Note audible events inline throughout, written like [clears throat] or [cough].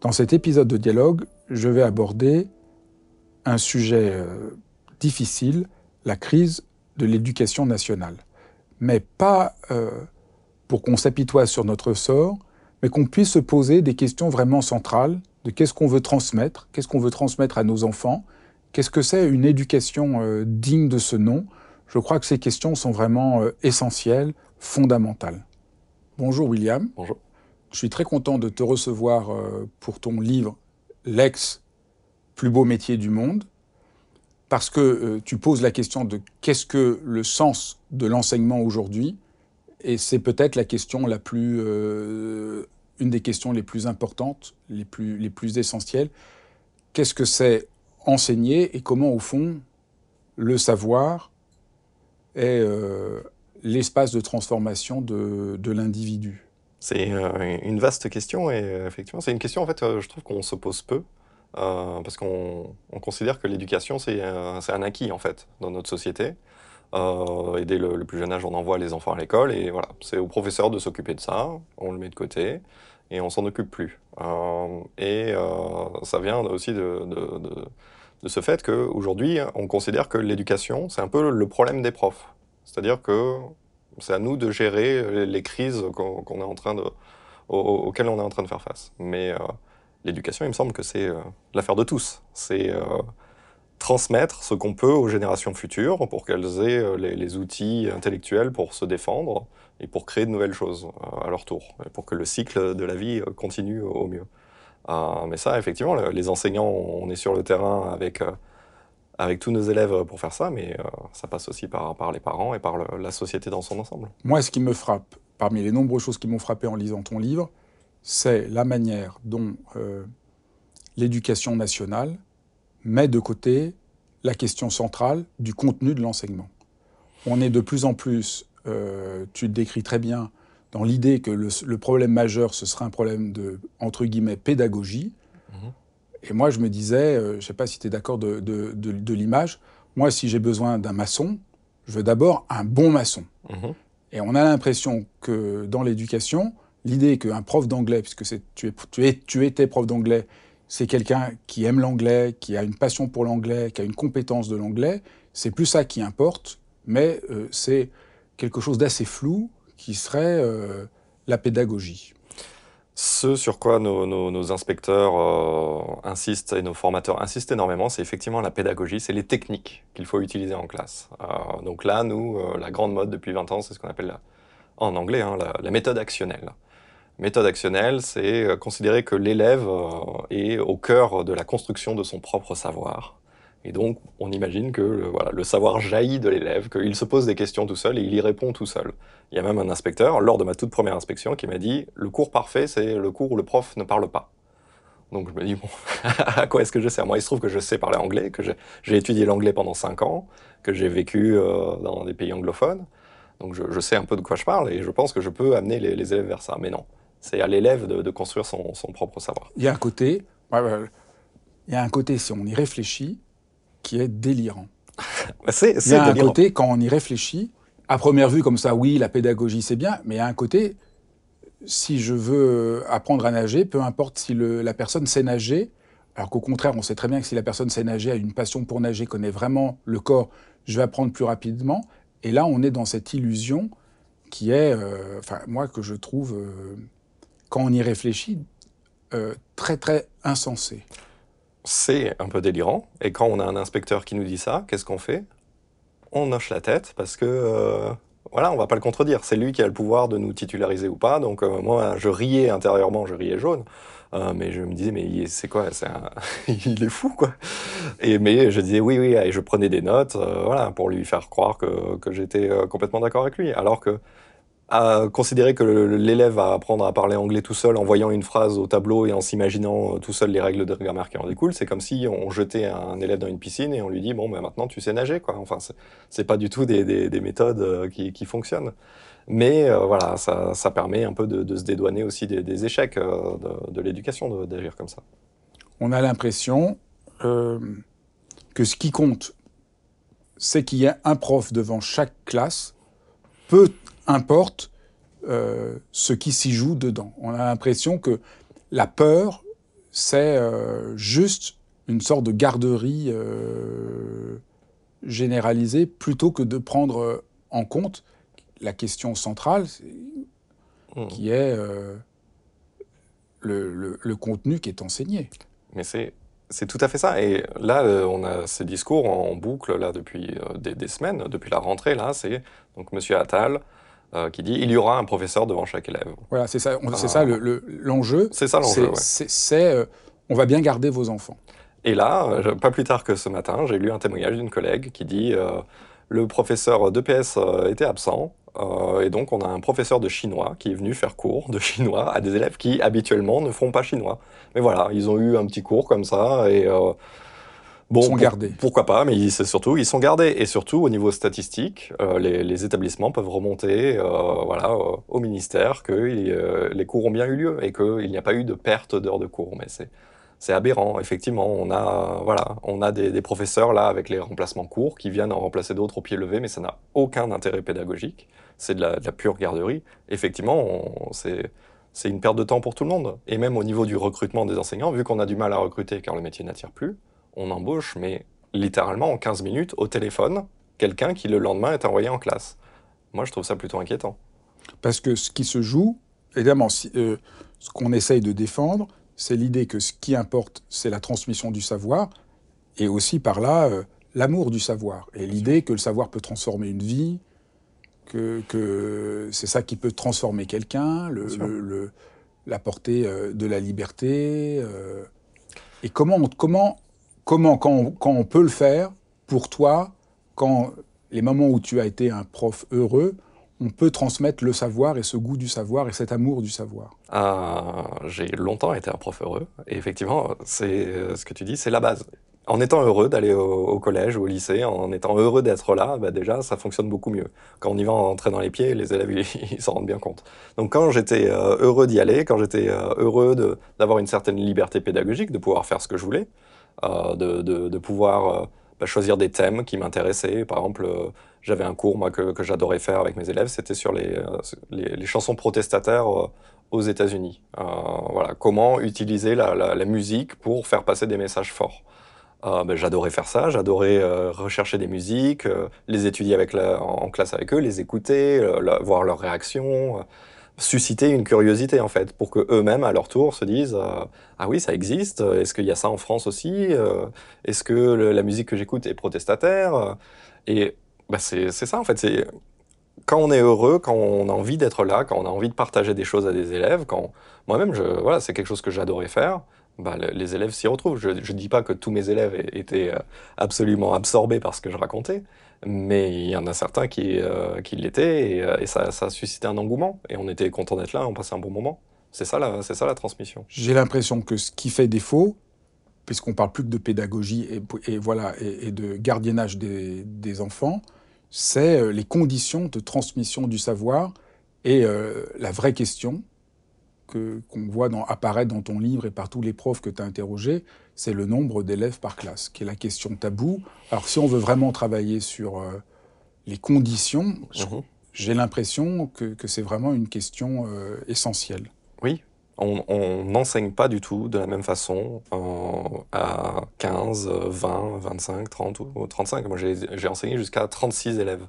Dans cet épisode de dialogue, je vais aborder un sujet euh, difficile, la crise de l'éducation nationale. Mais pas euh, pour qu'on s'apitoie sur notre sort, mais qu'on puisse se poser des questions vraiment centrales de qu'est-ce qu'on veut transmettre, qu'est-ce qu'on veut transmettre à nos enfants, qu'est-ce que c'est une éducation euh, digne de ce nom. Je crois que ces questions sont vraiment essentielles, fondamentales. Bonjour William. Bonjour. Je suis très content de te recevoir euh, pour ton livre L'ex plus beau métier du monde, parce que euh, tu poses la question de qu'est-ce que le sens de l'enseignement aujourd'hui, et c'est peut-être la question la plus, euh, une des questions les plus importantes, les plus, les plus essentielles. Qu'est-ce que c'est enseigner et comment, au fond, le savoir est l'espace de transformation de, de l'individu? C'est euh, une vaste question et euh, effectivement, c'est une question en fait, euh, je trouve qu'on se pose peu parce qu'on considère que l'éducation c'est un acquis en fait dans notre société. et dès le, plus jeune âge, on envoie les enfants à l'école et voilà, c'est au professeur de s'occuper de ça. On le met de côté et on s'en occupe plus. et ça vient aussi de, de ce fait qu'aujourd'hui, on considère que l'éducation, c'est un peu le problème des profs. C'est-à-dire que c'est à nous de gérer les crises auxquelles on est en train de faire face. Mais euh, l'éducation, il me semble que c'est euh, l'affaire de tous. C'est euh, transmettre ce qu'on peut aux générations futures pour qu'elles aient les, outils intellectuels pour se défendre et pour créer de nouvelles choses à leur tour, pour que le cycle de la vie continue au mieux. mais ça, effectivement, les enseignants, on est sur le terrain avec avec tous nos élèves pour faire ça, mais euh, ça passe aussi par, par, les parents et par la société dans son ensemble. Moi, ce qui me frappe, parmi les nombreuses choses qui m'ont frappé en lisant ton livre, c'est la manière dont euh, l'éducation nationale met de côté la question centrale du contenu de l'enseignement. On est de plus en plus, euh, tu le décris très bien, dans l'idée que le, le, problème majeur, ce serait un problème de, entre guillemets, pédagogie, et moi, je me disais, euh, je ne sais pas si tu es d'accord de, de, de, l'image, moi, si j'ai besoin d'un maçon, je veux d'abord un bon maçon. Mhm. Et on a l'impression que dans l'éducation, l'idée qu'un prof d'anglais, puisque tu, es, tu, es, tu étais prof d'anglais, c'est quelqu'un qui aime l'anglais, qui a une passion pour l'anglais, qui a une compétence de l'anglais, c'est plus ça qui importe, mais euh, c'est quelque chose d'assez flou qui serait euh, la pédagogie. Ce sur quoi nos, inspecteurs euh, insistent et nos formateurs insistent énormément, c'est effectivement la pédagogie, c'est les techniques qu'il faut utiliser en classe. Euh, donc là, nous, euh, la grande mode depuis 20 ans, c'est ce qu'on appelle en anglais hein, la, méthode actionnelle. Méthode actionnelle, c'est considérer que l'élève est au cœur de la construction de son propre savoir. Et donc, on imagine que le, voilà, le savoir jaillit de l'élève, qu'il se pose des questions tout seul et il y répond tout seul. Il y a même un inspecteur, lors de ma toute première inspection, qui m'a dit « le cours parfait, c'est le cours où le prof ne parle pas ». Donc je me dis, bon, [laughs] à quoi est-ce que je sais Moi, il se trouve que je sais parler anglais, que j'ai étudié l'anglais pendant 5 ans, que j'ai vécu euh, dans des pays anglophones. Donc je, sais un peu de quoi je parle et je pense que je peux amener les, élèves vers ça. Mais non, c'est à l'élève de, construire son, propre savoir. Il y a un côté, il y a un côté, si on y réfléchit, qui est délirant. [laughs] c'est, il y a un côté, quand on y réfléchit, à première vue, comme ça, oui, la pédagogie, c'est bien, mais il y a un côté, si je veux apprendre à nager, peu importe si la personne sait nager, alors qu'au contraire, on sait très bien que si la personne sait nager, a une passion pour nager, connaît vraiment le corps, je vais apprendre plus rapidement. Et là, on est dans cette illusion qui est, euh, enfin, moi, que je trouve, euh, quand on y réfléchit, euh, très, très insensée. C'est un peu délirant. Et quand on a un inspecteur qui nous dit ça, qu'est-ce qu'on fait? On hoche la tête parce que, euh, voilà, on va pas le contredire. C'est lui qui a le pouvoir de nous titulariser ou pas. Donc euh, moi, je riais intérieurement, je riais jaune. Euh, mais je me disais, mais c'est quoi? [laughs] Il est fou, quoi. Et, mais je disais oui, oui, et je prenais des notes, voilà, pour lui faire croire que, que j'étais complètement d'accord avec lui. Alors que à considérer que l'élève va apprendre à parler anglais tout seul en voyant une phrase au tableau et en s'imaginant euh, tout seul les règles de grammaire qui en découlent, c'est comme si on jetait un élève dans une piscine et on lui dit bon ben maintenant tu sais nager quoi. Enfin c'est pas du tout des, des, méthodes euh, qui, fonctionnent. Mais euh, voilà, ça, permet un peu de, se dédouaner aussi des, échecs de, l'éducation d'agir comme ça. On a l'impression que ce qui compte, c'est qu'il y ait un prof devant chaque classe, peu importe euh, ce qui s'y joue dedans. On a l'impression que la peur, c'est euh, juste une sorte de garderie euh, généralisée plutôt que de prendre en compte la question centrale mmh. qui est le, contenu qui est enseigné. Mais c'est c'est tout à fait ça. Et là, on a ces discours en boucle là depuis des, des, semaines, depuis la rentrée. Là, c'est donc Monsieur Attal euh, qui dit il y aura un professeur devant chaque élève. Voilà, c'est ça, c'est ça l'enjeu. c'est ça l'enjeu. C'est euh, on va bien garder vos enfants. Et là, euh, pas plus tard que ce matin, j'ai lu un témoignage d'une collègue qui dit le professeur d'EPS était absent. et donc, on a un professeur de chinois qui est venu faire cours de [laughs] chinois à des élèves qui habituellement ne font pas chinois. Mais voilà, ils ont eu un petit cours comme ça et Bon, sont gardés. Pourquoi pas, mais c'est surtout, ils sont gardés. Et surtout, au niveau statistique, euh, les, les, établissements peuvent remonter euh, voilà, euh, au ministère que euh, les cours ont bien eu lieu et qu'il n'y a pas eu de perte d'heures de cours. Mais c'est aberrant, effectivement. On a, voilà, on a des, des, professeurs là avec les remplacements courts qui viennent en remplacer d'autres au pied levé, mais ça n'a aucun intérêt pédagogique. C'est de, de, la pure garderie. Effectivement, c'est c'est une perte de temps pour tout le monde. Et même au niveau du recrutement des enseignants, vu qu'on a du mal à recruter car le métier n'attire plus, on embauche, mais littéralement en 15 minutes au téléphone, quelqu'un qui le lendemain est envoyé en classe. Moi, je trouve ça plutôt inquiétant. Parce que ce qui se joue, évidemment, euh, ce qu'on essaye de défendre, c'est l'idée que ce qui importe, c'est la transmission du savoir, et aussi par là, euh, l'amour du savoir, et l'idée que le savoir peut transformer une vie, que, c'est ça qui peut transformer quelqu'un, le, la portée euh, de la liberté. et comment, comment comment, quand on, peut le faire, pour toi, quand les moments où tu as été un prof heureux, on peut transmettre le savoir et ce goût du savoir et cet amour du savoir ah, J'ai longtemps été un prof heureux. Et effectivement, c'est euh, ce que tu dis, c'est la base. En étant heureux d'aller au, collège ou au lycée, en étant heureux d'être là, bah déjà, ça fonctionne beaucoup mieux. Quand on y va entrer dans les pieds, les élèves, [laughs] ils s'en rendent bien compte. Donc quand j'étais euh, heureux d'y aller, quand j'étais euh, heureux d'avoir une certaine liberté pédagogique, de pouvoir faire ce que je voulais, euh, de, de, pouvoir euh, bah, choisir des thèmes qui m'intéressaient. Par exemple, euh, j'avais un cours moi, que, j'adorais faire avec mes élèves, c'était sur les, les, chansons protestataires aux États-Unis. voilà, comment utiliser la, musique pour faire passer des messages forts. Ben, j'adorais faire ça, j'adorais rechercher des musiques, les étudier avec en, classe avec eux, les écouter, voir leurs réactions, susciter une curiosité en fait, pour que eux-mêmes à leur tour se disent euh, ah oui ça existe, est-ce qu'il y a ça en France aussi, euh, est-ce que la musique que j'écoute est protestataire Et bah, c'est ça en fait, c'est quand on est heureux, quand on a envie d'être là, quand on a envie de partager des choses à des élèves, quand moi-même je voilà c'est quelque chose que j'adorais faire. Bah, les élèves s'y retrouvent. Je ne dis pas que tous mes élèves étaient euh, absolument absorbés par ce que je racontais, mais il y en a certains qui, euh, qui l'étaient et, euh, ça, a suscité un engouement. Et on était content d'être là, on passait un bon moment. C'est ça, la, c'est ça la transmission. J'ai l'impression que ce qui fait défaut, puisqu'on parle plus que de pédagogie et, voilà, et, de gardiennage des, enfants, c'est euh, les conditions de transmission du savoir et la vraie question qu'on voit dans, apparaître dans ton livre et par tous les profs que tu as interrogés, c'est le nombre d'élèves par classe, qui est la question tabou. Alors si on veut vraiment travailler sur euh, les conditions, mhm. j'ai l'impression que, que c'est vraiment une question euh, essentielle. Oui, on n'enseigne pas du tout de la même façon à 15, 20, 25, 30 ou 35. Moi, j'ai enseigné jusqu'à 36 élèves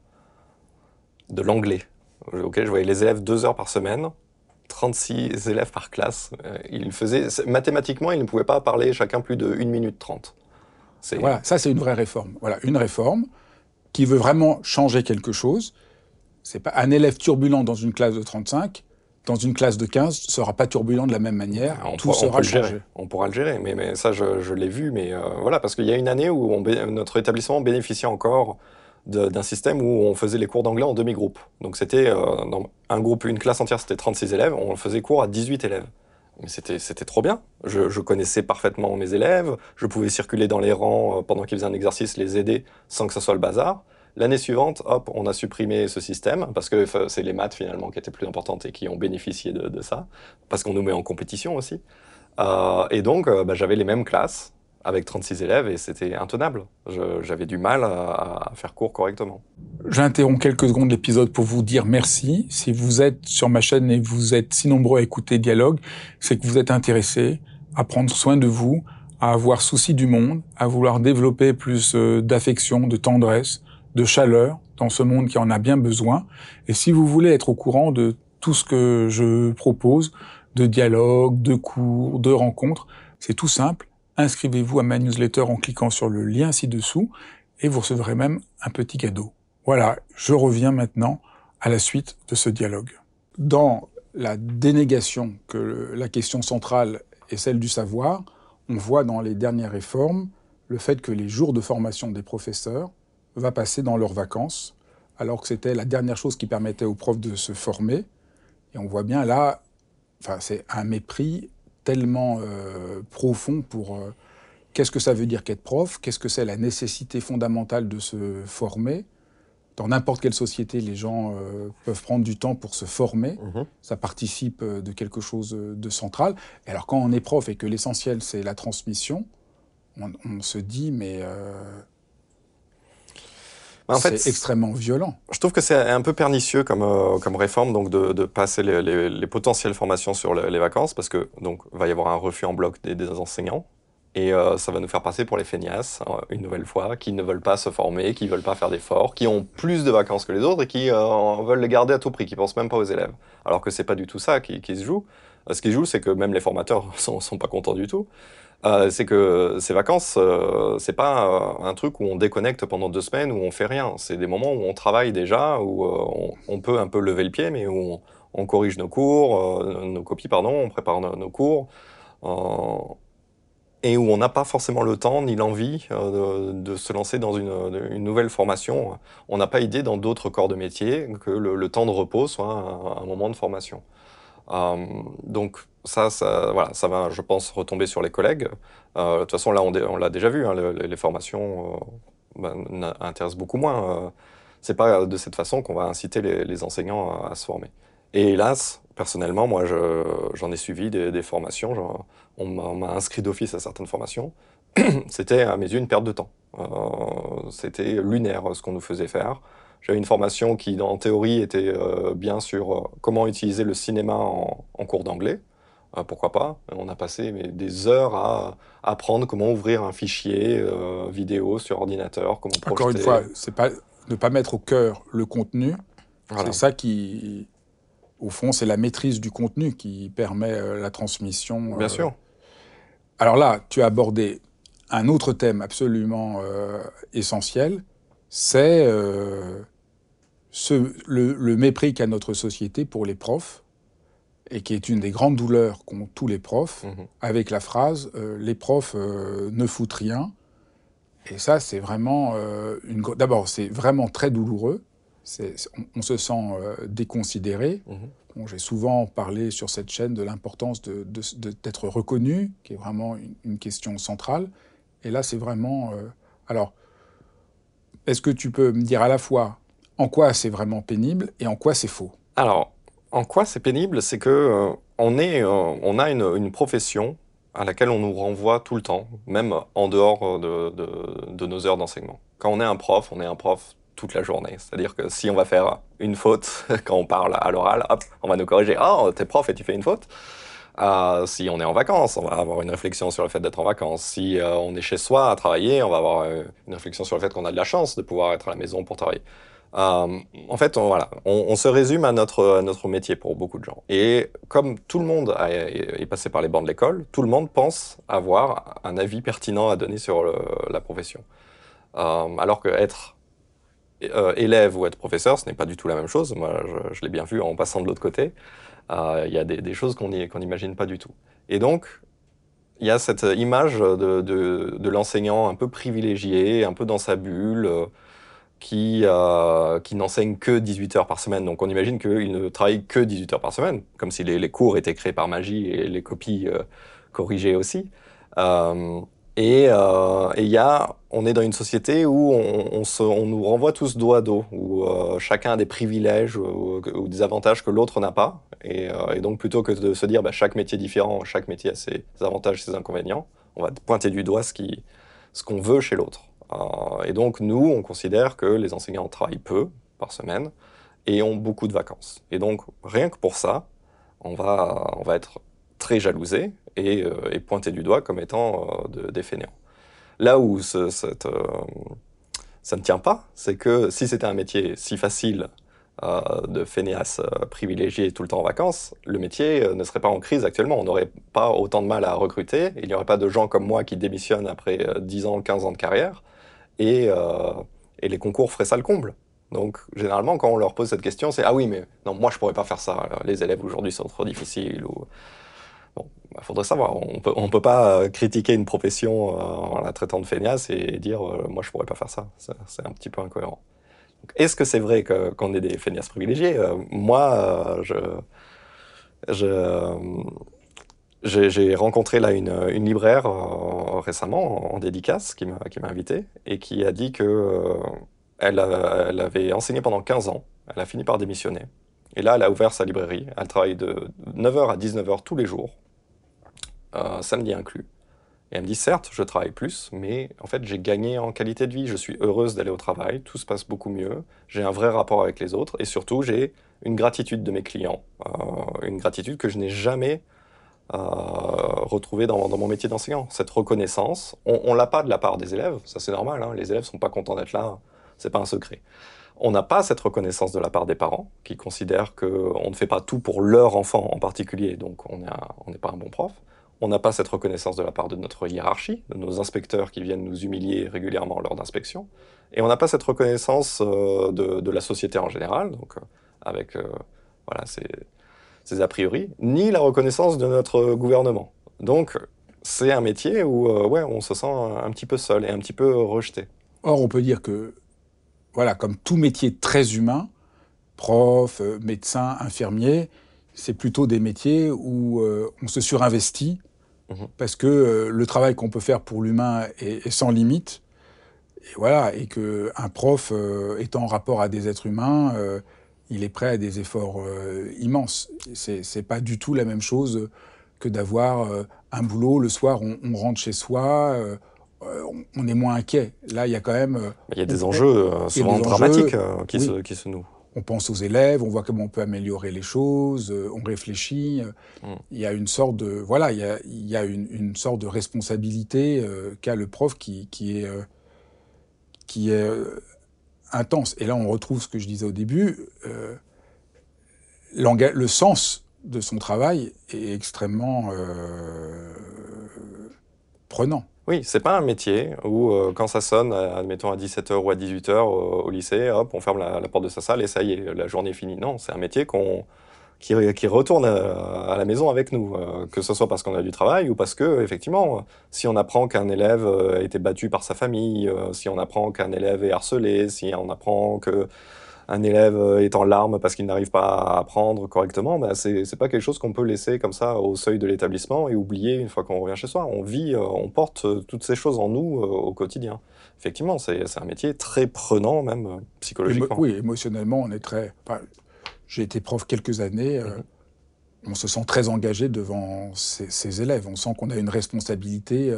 de l'anglais. Ok, je voyais les élèves deux heures par semaine 36 élèves par classe. Euh, il faisait, mathématiquement, ils ne pouvaient pas parler chacun plus de 1 minute 30. Voilà, ça c'est une vraie réforme. Voilà, une réforme qui veut vraiment changer quelque chose. C'est pas un élève turbulent dans une classe de 35 dans une classe de 15 sera pas turbulent de la même manière. On tout sera on changé. On pourra le gérer, mais, mais ça, je, l'ai vu. Mais euh, voilà, parce qu'il y a une année où on, notre établissement bénéficiait encore d'un système où on faisait les cours d'anglais en demi-groupe. Donc c'était euh, un groupe, une classe entière, c'était 36 élèves, on faisait cours à 18 élèves. Mais c'était trop bien. Je, connaissais parfaitement mes élèves, je pouvais circuler dans les rangs euh, pendant qu'ils faisaient un exercice, les aider sans que ce soit le bazar. L'année suivante, hop, on a supprimé ce système parce que c'est les maths finalement qui étaient plus importantes et qui ont bénéficié de, ça, parce qu'on nous met en compétition aussi. Euh, et donc, bah, j'avais les mêmes classes avec 36 élèves et c'était intenable. J'avais du mal à, faire cours correctement. J'interromps quelques secondes l'épisode pour vous dire merci. Si vous êtes sur ma chaîne et vous êtes si nombreux à écouter Dialogue, c'est que vous êtes intéressés à prendre soin de vous, à avoir souci du monde, à vouloir développer plus euh, d'affection, de tendresse, de chaleur dans ce monde qui en a bien besoin. Et si vous voulez être au courant de tout ce que je propose, de dialogues, de cours, de rencontres, c'est tout simple. Inscrivez-vous à ma newsletter en cliquant sur le lien ci-dessous et vous recevrez même un petit cadeau. Voilà, je reviens maintenant à la suite de ce dialogue. Dans la dénégation que la question centrale est celle du savoir, on voit dans les dernières réformes le fait que les jours de formation des professeurs va passer dans leurs vacances, alors que c'était la dernière chose qui permettait aux profs de se former. Et on voit bien là, enfin, c'est un mépris tellement euh, profond pour euh, qu'est-ce que ça veut dire qu'être prof, qu'est-ce que c'est la nécessité fondamentale de se former? Dans n'importe quelle société, les gens euh, peuvent prendre du temps pour se former. Mhm. Ça participe de quelque chose de central. Et alors quand on est prof et que l'essentiel c'est la transmission, on, on, se dit mais en fait, c'est extrêmement violent. Je trouve que c'est un peu pernicieux comme, euh, comme réforme donc de, de passer les, les, potentielles formations sur les, vacances parce que donc va y avoir un refus en bloc des, enseignants et euh, ça va nous faire passer pour les feignasses euh, une nouvelle fois qui ne veulent pas se former, qui ne veulent pas faire d'efforts, qui ont plus de vacances que les autres et qui veulent les garder à tout prix, qui pensent même pas aux élèves. Alors que c'est pas du tout ça qui, qui se joue. Ce qui se joue, c'est que même les formateurs [laughs] sont, sont pas contents du tout. Euh, c'est que ces vacances, euh, c'est pas euh, un truc où on déconnecte pendant deux semaines où on fait rien. C'est des moments où on travaille déjà, où on, peut un peu lever le pied, mais où on, corrige nos cours, nos copies, pardon, on prépare nos, cours, et où on n'a pas forcément le temps ni l'envie de, se lancer dans une, nouvelle formation. On n'a pas idée dans d'autres corps de métier que le, temps de repos soit un moment de formation. Donc ça, ça, voilà, ça va, je pense, retomber sur les collègues. Euh, de toute façon, là, on, l'a déjà vu, hein, les, formations euh, ben, intéressent beaucoup moins. Euh, c'est pas de cette façon qu'on va inciter les, enseignants à, se former. Et hélas, personnellement, moi, j'en ai suivi des, formations. on m'a inscrit d'office à certaines formations. [clears throat] C'était à mes yeux une perte de temps. C'était lunaire ce qu'on nous faisait faire. J'avais une formation qui, en théorie, était bien sur comment utiliser le cinéma en cours d'anglais. Euh, pourquoi pas? On a passé des heures à apprendre comment ouvrir un fichier euh, vidéo sur ordinateur, comment projeter. Encore une fois, c'est pas ne pas mettre au cœur le contenu. C'est ça qui, au fond, c'est la maîtrise du contenu qui permet euh, la transmission. Bien sûr. Alors là, tu as abordé un autre thème absolument essentiel, c'est le, le, mépris qu'a notre société pour les profs et qui est une des grandes douleurs qu'ont tous les profs, mhm. avec la phrase euh, Les profs euh, ne foutent rien ». Et ça, c'est vraiment euh, une... D'abord, c'est vraiment très douloureux. On, se sent déconsidéré. Mhm. J'ai souvent parlé sur cette chaîne de l'importance d'être de, reconnu, qui est vraiment une, une, question centrale. Et là, c'est vraiment... alors, est-ce que tu peux me dire à la fois en quoi c'est vraiment pénible et en quoi c'est faux? Alors, en quoi c'est pénible? C'est que euh, euh, on a une, profession à laquelle on nous renvoie tout le temps, même en dehors de, nos heures d'enseignement. Quand on est un prof, on est un prof toute la journée. C'est-à-dire que si on va faire une faute [laughs] quand on parle à l'oral, hop, on va nous corriger. Oh, t'es prof et tu fais une faute. Euh, si on est en vacances, on va avoir une réflexion sur le fait d'être en vacances. Si euh, on est chez soi à travailler, on va avoir euh, une réflexion sur le fait qu'on a de la chance de pouvoir être à la maison pour travailler. En fait, on, voilà, on, se résume à notre, métier pour beaucoup de gens. Et comme tout le monde est passé par les bancs de l'école, tout le monde pense avoir un avis pertinent à donner sur la profession. alors que être élève ou être professeur, ce n'est pas du tout la même chose. Moi, je, l'ai bien vu en passant de l'autre côté. Euh, il y a des, choses qu'on n'imagine pas du tout. Et donc, il y a cette image de, l'enseignant un peu privilégié, un peu dans sa bulle, euh, qui, euh, qui n'enseigne que 18 heures par semaine. Donc on imagine qu'il ne travaille que 18 heures par semaine, comme si les, cours étaient créés par magie et les copies corrigées aussi. Et euh, il y a, on est dans une société où on, se, on nous renvoie tous dos à dos, où euh, chacun a des privilèges ou, des avantages que l'autre n'a pas. Et, euh, et, donc plutôt que de se dire bah, chaque métier est différent, chaque métier a ses avantages, ses inconvénients, on va pointer du doigt ce qu'on ce qu'on veut chez l'autre. Euh, et donc nous, on considère que les enseignants travaillent peu par semaine et ont beaucoup de vacances. Et donc rien que pour ça, on va, on va être très jalousé et, euh, et pointé du doigt comme étant euh, des fainéants. Là où euh, ça ne tient pas, c'est que si c'était un métier si facile de fainéas privilégié tout le temps en vacances, le métier ne serait pas en crise actuellement. On n'aurait pas autant de mal à recruter. Il n'y aurait pas de gens comme moi qui démissionnent après 10 ans, 15 ans de carrière. Et, et les concours feraient ça le comble. Donc, généralement, quand on leur pose cette question, c'est Ah oui, mais non, moi, je pourrais pas faire ça. Les élèves aujourd'hui sont trop difficiles. Ou Bon, il bah, faudrait savoir. On peut, ne peut pas euh, critiquer une profession euh, en la traitant de feignasse et dire euh, moi je pourrais pas faire ça. C'est un petit peu incohérent. Est-ce que c'est vrai qu'on est des feignasses privilégiés Moi, je, j'ai rencontré là une, libraire récemment en, dédicace qui m'a invité et qui a dit que elle, elle, avait enseigné pendant 15 ans. Elle a fini par démissionner. Et là, elle a ouvert sa librairie. Elle travaille de 9h à 19h tous les jours euh, samedi inclus. Et elle me dit, certes, je travaille plus, mais en fait, j'ai gagné en qualité de vie. Je suis heureuse d'aller au travail, tout se passe beaucoup mieux. J'ai un vrai rapport avec les autres et surtout, j'ai une gratitude de mes clients. Euh, une gratitude que je n'ai jamais euh, retrouvée dans, mon métier d'enseignant. Cette reconnaissance, on ne l'a pas de la part des élèves, ça c'est normal, hein. les élèves ne sont pas contents d'être là, c'est pas un secret. On n'a pas cette reconnaissance de la part des parents qui considèrent qu'on ne fait pas tout pour leur enfant en particulier, donc on n'est pas un bon prof. On n'a pas cette reconnaissance de la part de notre hiérarchie, de nos inspecteurs qui viennent nous humilier régulièrement lors d'inspection. Et on n'a pas cette reconnaissance euh, de, la société en général, donc euh, avec voilà, ces, a priori, ni la reconnaissance de notre gouvernement. Donc c'est un métier où ouais, on se sent un, petit peu seul et un petit peu rejeté. Or, on peut dire que, voilà, comme tout métier très humain, prof, médecin, infirmier, c'est plutôt des métiers où on se surinvestit Mhm. parce que euh, le travail qu'on peut faire pour l'humain est, sans limite. Et voilà, et que un prof euh, étant en rapport à des êtres humains, euh, il est prêt à des efforts immenses. C'est, c'est pas du tout la même chose que d'avoir un boulot le soir, on, rentre chez soi. on est moins inquiet. Là, il y a quand même. Il y a des enjeux souvent dramatiques qui, se, qui se nouent on pense aux élèves, on voit comment on peut améliorer les choses, euh, on réfléchit. Euh, mm. Il y a une sorte de voilà, il y a, une, sorte de responsabilité euh, qu'a le prof qui, est qui est intense. Et là, on retrouve ce que je disais au début. le sens de son travail est extrêmement prenant. Oui, c'est pas un métier où euh, quand ça sonne, admettons à 17h ou à 18h au, lycée, hop, on ferme la, porte de sa salle et ça y est, la journée est finie. Non, c'est un métier qu'on qui, retourne à, la maison avec nous, euh, que ce soit parce qu'on a du travail ou parce que, effectivement, si on apprend qu'un élève euh, a été battu par sa famille, si on apprend qu'un élève est harcelé, si on apprend que un élève euh, est en larmes parce qu'il n'arrive pas à apprendre correctement, bah c'est pas quelque chose qu'on peut laisser comme ça au seuil de l'établissement et oublier une fois qu'on revient chez soi. On vit, euh, on porte euh, toutes ces choses en nous au quotidien. Effectivement, c'est un métier très prenant, même psychologiquement. oui, émotionnellement, on est très. J'ai été prof quelques années. Mm-hmm. On se sent très engagé devant ses, élèves. On sent qu'on a une responsabilité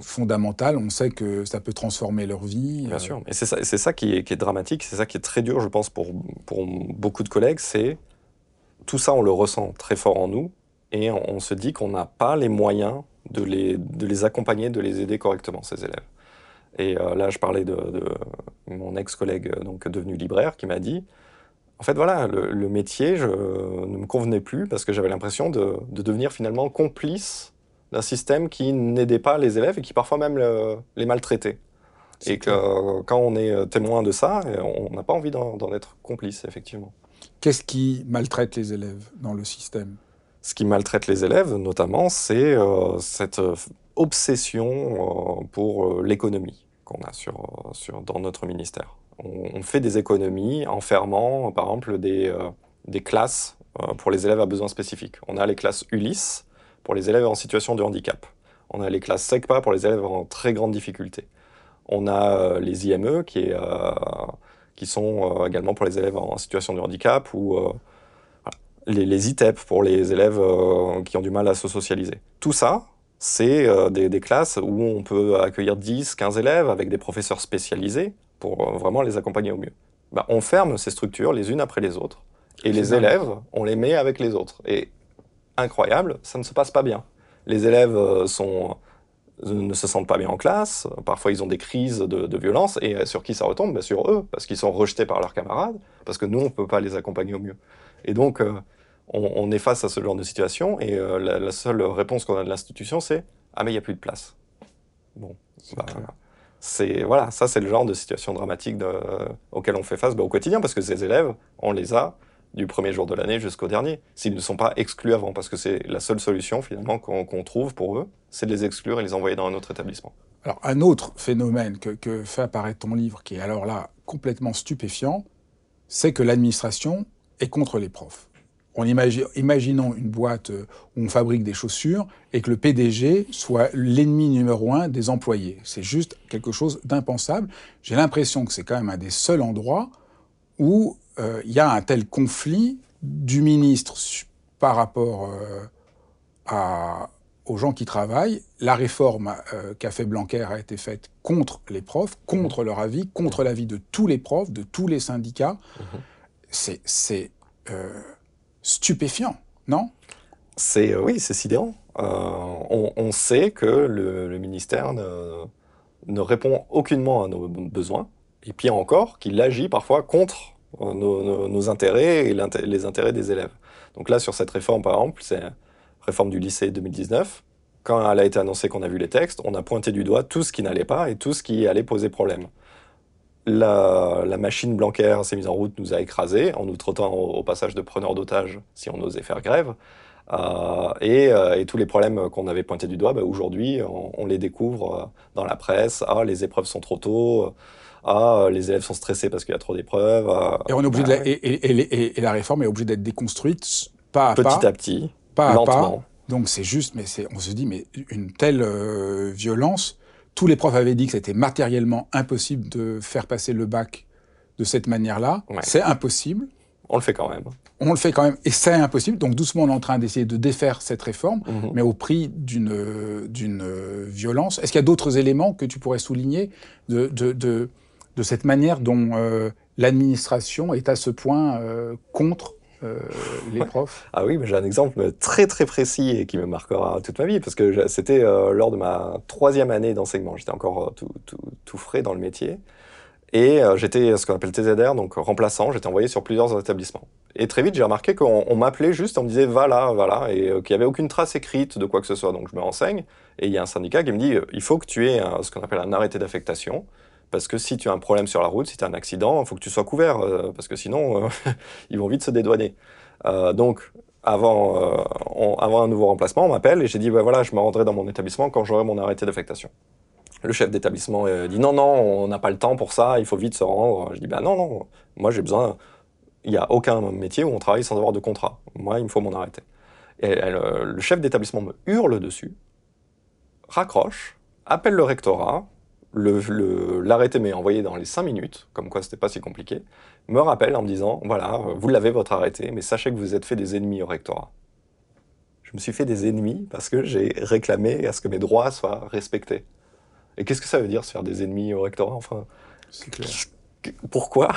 fondamentale. On sait que ça peut transformer leur vie. Bien euh. sûr. Et c'est ça, ça qui, est, dramatique, c'est ça qui est très dur, je pense, pour, pour beaucoup de collègues. C'est tout ça, on le ressent très fort en nous. et on, se dit qu'on n'a pas les moyens de les, de les accompagner, de les aider correctement, ces élèves. Et euh, là, je parlais de, mon ex-collègue donc devenu libraire qui m'a dit, en fait, voilà, le, métier je, ne me convenait plus parce que j'avais l'impression de, de, devenir finalement complice d'un système qui n'aidait pas les élèves et qui parfois même les maltraitait. Et que quand on est témoin de ça, on n'a pas envie d'en être complice, effectivement. Qu'est-ce qui maltraite les élèves dans le système? Ce qui maltraite les élèves, notamment, c'est euh, cette euh, obsession euh, pour l'économie qu'on a sur, sur, dans notre ministère. On, fait des économies en fermant, par exemple, des, des classes pour les élèves à besoins spécifiques. On a les classes Ulysse pour les élèves en situation de handicap. On a les classes SECPA pour les élèves en très grande difficulté. On a les IME qui sont euh, également pour les élèves en situation de handicap ou euh, les, ITEP pour les élèves euh, qui ont du mal à se socialiser. Tout ça, c'est des, classes où on peut accueillir 10, 15 élèves avec des professeurs spécialisés pour vraiment les accompagner au mieux. Bah, on ferme ces structures les unes après les autres et les élèves, on les met avec les autres. Et incroyable, ça ne se passe pas bien. Les élèves sont ne se sentent pas bien en classe, parfois ils ont des crises de, violence, et sur qui ça retombe? Ben Sur eux, parce qu'ils sont rejetés par leurs camarades, parce que nous, on ne peut pas les accompagner au mieux. Et donc, euh, on, est face à ce genre de situation, et euh, la, seule réponse qu'on a de l'institution, c'est « Ah mais il n'y a plus de place ». Bon, bah, c'est voilà, ça c'est le genre de situation dramatique de, auquel on fait face ben, au quotidien, parce que ces élèves, on les a du premier jour de l'année jusqu'au dernier, s'ils ne sont pas exclus avant, parce que c'est la seule solution finalement qu'on trouve pour eux, c'est de les exclure et les envoyer dans un autre établissement. Alors un autre phénomène que, fait apparaître ton livre, qui est alors là complètement stupéfiant, c'est que l'administration est contre les profs. On imagine, imaginons une boîte où on fabrique des chaussures et que le PDG soit l'ennemi numéro un des employés. C'est juste quelque chose d'impensable. J'ai l'impression que c'est quand même un des seuls endroits où euh, il y a un tel conflit du ministre par rapport euh, à, aux gens qui travaillent. La réforme euh, qu'a fait Blanquer a été faite contre les profs, contre leur avis, contre l'avis de tous les profs, de tous les syndicats. C'est stupéfiant, non? C'est oui, c'est sidérant. On, sait que le, ministère ne, ne, répond aucunement à nos besoins, et pire encore, qu'il agit parfois contre nos, intérêts et les intérêts des élèves. Donc là, sur cette réforme, par exemple, c'est réforme du lycée 2019. Quand elle a été annoncée, qu'on a vu les textes, on a pointé du doigt tout ce qui n'allait pas et tout ce qui allait poser problème. La, machine Blanquer s'est mise en route, nous a écrasés, en nous traitant au, passage de preneurs d'otages si on osait faire grève. Euh, euh, et, tous les problèmes qu'on avait pointés du doigt, bah, aujourd'hui, on, les découvre euh, dans la presse. Ah, les épreuves sont trop tôt ah, les élèves sont stressés parce qu'il y a trop d'épreuves. et, on est obligé de la, et, la réforme est obligée d'être déconstruite pas à petit pas. à petit, pas lentement. Donc c'est juste, mais on se dit, mais une telle euh, violence, tous les profs avaient dit que c'était matériellement impossible de faire passer le bac de cette manière-là. C'est impossible. On le fait quand même. On le fait quand même, et c'est impossible. Donc doucement, on est en train d'essayer de défaire cette réforme, mhm. mais au prix d'une d'une violence. Est-ce qu'il y a d'autres éléments que tu pourrais souligner de, de, de de cette manière dont euh, l'administration est à ce point euh, contre euh, les profs Ah oui, j'ai un exemple très très précis et qui me marquera toute ma vie, parce que c'était lors de ma troisième année d'enseignement. J'étais encore tout, tout, frais dans le métier. Et j'étais ce qu'on appelle TZR, donc remplaçant, j'étais envoyé sur plusieurs établissements. Et très vite, j'ai remarqué qu'on m'appelait juste, on me disait va là, va là, et qu'il n'y avait aucune trace écrite de quoi que ce soit. Donc je me renseigne, et il y a un syndicat qui me dit il faut que tu aies ce qu'on appelle un arrêté d'affectation. Parce que si tu as un problème sur la route, si tu as un accident, il faut que tu sois couvert, euh, parce que sinon, euh, [laughs] ils vont vite se dédouaner. Euh, donc, avant, avant un nouveau remplacement, on m'appelle et j'ai dit, bah, voilà, je me rendrai dans mon établissement quand j'aurai mon arrêté d'affectation. Le chef d'établissement dit, non, non, on n'a pas le temps pour ça, il faut vite se rendre. Je dis, bah non, non, moi j'ai besoin, il n'y a aucun métier où on travaille sans avoir de contrat. Moi, il me faut mon arrêté. Et le chef d'établissement me hurle dessus, raccroche, appelle le rectorat, l'arrêté m'est envoyé dans les 5 minutes, comme quoi c'était pas si compliqué, me rappelle en me disant, voilà, vous l'avez votre arrêté, mais sachez que vous êtes fait des ennemis au rectorat. Je me suis fait des ennemis parce que j'ai réclamé à ce que mes droits soient respectés. Et qu'est-ce que ça veut dire se faire des ennemis au rectorat Enfin, pourquoi?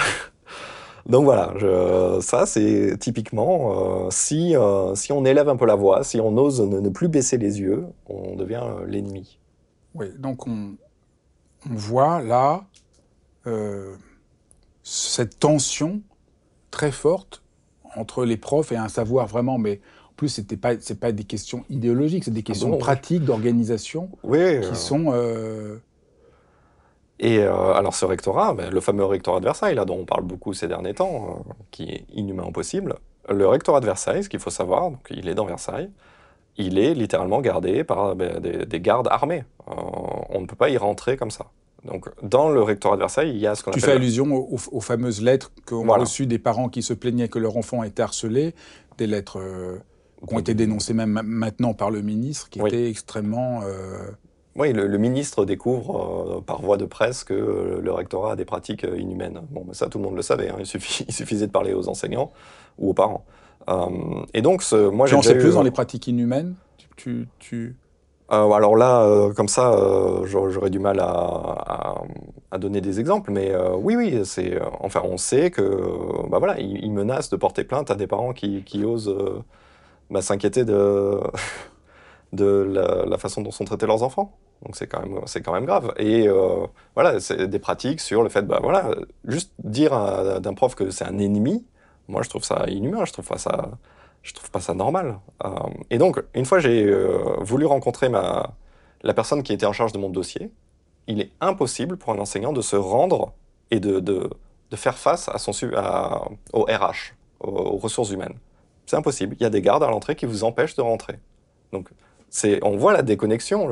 Donc voilà, je, ça c'est typiquement, euh, si, euh, si on élève un peu la voix, si on ose ne, ne plus baisser les yeux, on devient euh, l'ennemi. Oui, donc on, on voit là euh, cette tension très forte entre les profs et un savoir vraiment, mais en plus c'était pas c'est pas des questions idéologiques, c'est des questions bon pratiques d'organisation Oui, euh, qui sont euh, et euh, alors ce rectorat, ben, le fameux rectorat de Versailles, là dont on parle beaucoup ces derniers temps, euh, qui est inhumain possible, le rectorat de Versailles, ce qu'il faut savoir, donc il est dans Versailles, il est littéralement gardé par ben, des, des gardes armés. Euh, on ne peut pas y rentrer comme ça. Donc dans le rectorat de Versailles, il y a ce qu'on Tu appelle... fais allusion aux, fameuses lettres qu'ont Voilà. reçues des parents qui se plaignaient que leur enfant était harcelé, des lettres euh, qui ont été dénoncées même ma- maintenant par le ministre, qui Oui. étaient extrêmement... euh, Oui, le, le ministre découvre euh, par voie de presse que le rectorat a des pratiques inhumaines. Bon, mais ça, tout le monde le savait. hein. Il, suffit- [laughs] il suffisait de parler aux enseignants ou aux parents. Euh, et donc, ce, moi, tu j'ai en déjà sais plus dans les pratiques inhumaines tu, tu- Euh, alors là, euh, comme ça, euh, j'aurais du mal à, à- à donner des exemples, mais euh, oui, oui, c'est, euh, enfin, on sait que, euh, bah voilà, ils, menacent de porter plainte à des parents qui, qui osent euh, bah, s'inquiéter de, [laughs] de la, la façon dont sont traités leurs enfants. Donc c'est quand même, c'est quand même grave. Et euh, voilà, c'est des pratiques sur le fait, bah voilà, juste dire à- d'un prof que c'est un ennemi, moi je trouve ça inhumain, je trouve pas ça, je trouve pas ça normal. Euh, et donc, une fois j'ai euh, voulu rencontrer la personne qui était en charge de mon dossier, il est impossible pour un enseignant de se rendre et de, faire face à son, au RH, aux, ressources humaines. C'est impossible. Il y a des gardes à l'entrée qui vous empêchent de rentrer. Donc, on voit la déconnexion